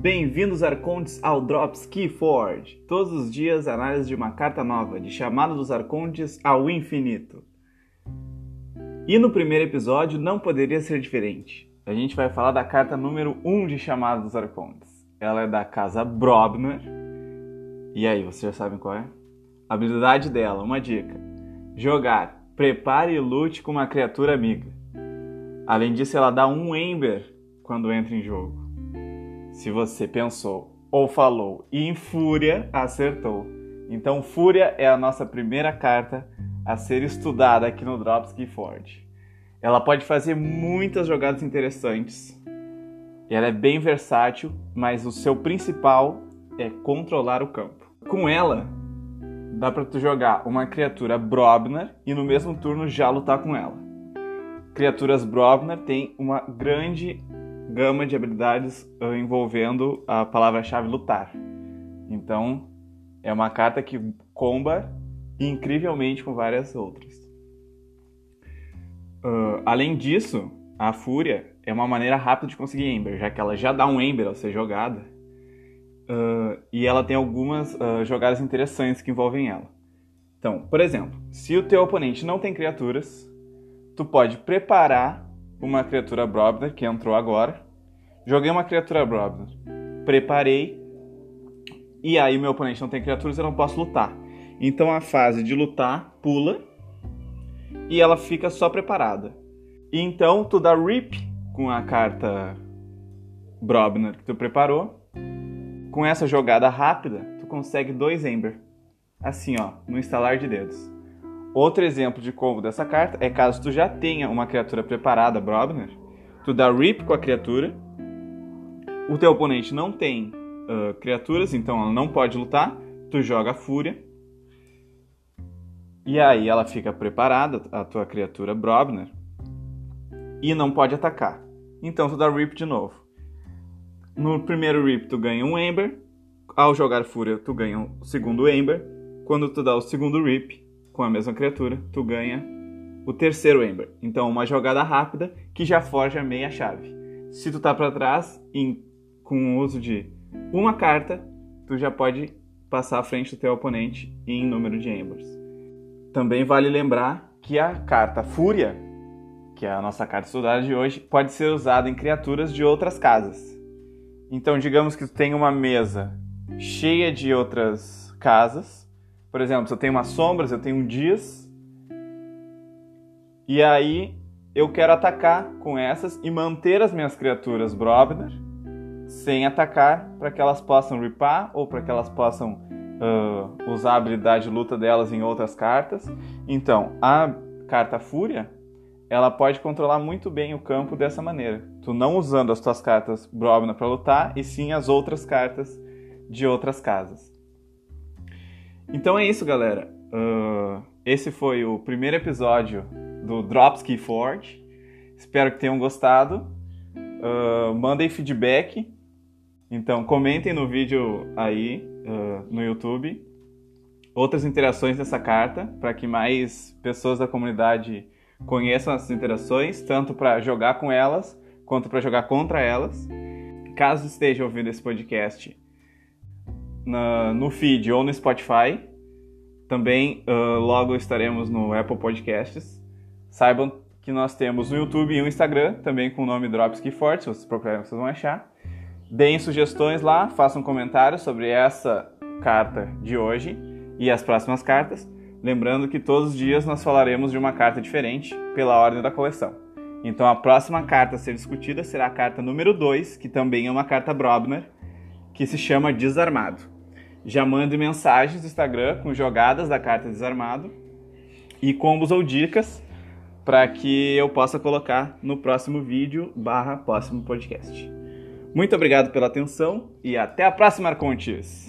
Bem-vindos, Arcontes, ao Drops Keyforge. Todos os dias, análise de uma carta nova, de chamada dos Arcontes ao infinito. E no primeiro episódio não poderia ser diferente. A gente vai falar da carta número 1 de chamada dos Arcontes. Ela é da casa Brobner. E aí, vocês já sabem qual é? A habilidade dela, uma dica. Jogar, prepare e lute com uma criatura amiga. Além disso, ela dá um Ember quando entra em jogo. Se você pensou ou falou em Fúria, acertou. Então, Fúria é a nossa primeira carta a ser estudada aqui no Drops Keyforge. Ela pode fazer muitas jogadas interessantes. Ela é bem versátil, mas o seu principal é controlar o campo. Com ela, dá para tu jogar uma criatura Brobner e no mesmo turno já lutar com ela. Criaturas Brobner têm uma grande gama de habilidades uh, envolvendo a palavra-chave lutar. Então, é uma carta que comba incrivelmente com várias outras. Uh, além disso, a Fúria é uma maneira rápida de conseguir Ember, já que ela já dá um Ember ao ser jogada. Uh, e ela tem algumas uh, jogadas interessantes que envolvem ela. Então, por exemplo, se o teu oponente não tem criaturas, tu pode preparar uma criatura Brobner, que entrou agora. Joguei uma criatura Brobner. Preparei. E aí meu oponente não tem criaturas, eu não posso lutar. Então a fase de lutar pula. E ela fica só preparada. E então tu dá Rip com a carta Brobner que tu preparou. Com essa jogada rápida, tu consegue dois Ember. Assim, ó, no instalar de dedos. Outro exemplo de combo dessa carta é caso tu já tenha uma criatura preparada, Brobner, tu dá Rip com a criatura, o teu oponente não tem uh, criaturas, então ela não pode lutar, tu joga Fúria, e aí ela fica preparada, a tua criatura Brobner, e não pode atacar. Então tu dá Rip de novo. No primeiro Rip tu ganha um Ember, ao jogar Fúria tu ganha o segundo Ember, quando tu dá o segundo Rip, com a mesma criatura, tu ganha o terceiro Ember. Então, uma jogada rápida que já forja meia chave. Se tu tá para trás, em, com o uso de uma carta, tu já pode passar à frente do teu oponente em número de Embers. Também vale lembrar que a carta Fúria, que é a nossa carta estudada de hoje, pode ser usada em criaturas de outras casas. Então, digamos que tu tem uma mesa cheia de outras casas, por exemplo, se eu tenho umas sombras, eu tenho um dias. E aí eu quero atacar com essas e manter as minhas criaturas Brobner sem atacar para que elas possam ripar ou para que elas possam uh, usar a habilidade de luta delas em outras cartas. Então, a carta Fúria ela pode controlar muito bem o campo dessa maneira. Tu não usando as tuas cartas Brobner para lutar, e sim as outras cartas de outras casas. Então é isso, galera. Uh, esse foi o primeiro episódio do Drops Keyforge. Espero que tenham gostado. Uh, mandem feedback. Então comentem no vídeo aí uh, no YouTube outras interações dessa carta para que mais pessoas da comunidade conheçam essas interações, tanto para jogar com elas quanto para jogar contra elas. Caso esteja ouvindo esse podcast na, no feed ou no Spotify. Também uh, logo estaremos no Apple Podcasts. Saibam que nós temos no YouTube e no Instagram, também com o nome Dropski Forte, se vocês procurarem vocês vão achar. Deem sugestões lá, façam comentários sobre essa carta de hoje e as próximas cartas. Lembrando que todos os dias nós falaremos de uma carta diferente pela ordem da coleção. Então a próxima carta a ser discutida será a carta número 2, que também é uma carta Brobner, que se chama Desarmado já mande mensagens no Instagram com jogadas da carta desarmado e combos ou dicas para que eu possa colocar no próximo vídeo barra próximo podcast. Muito obrigado pela atenção e até a próxima, Arcontes!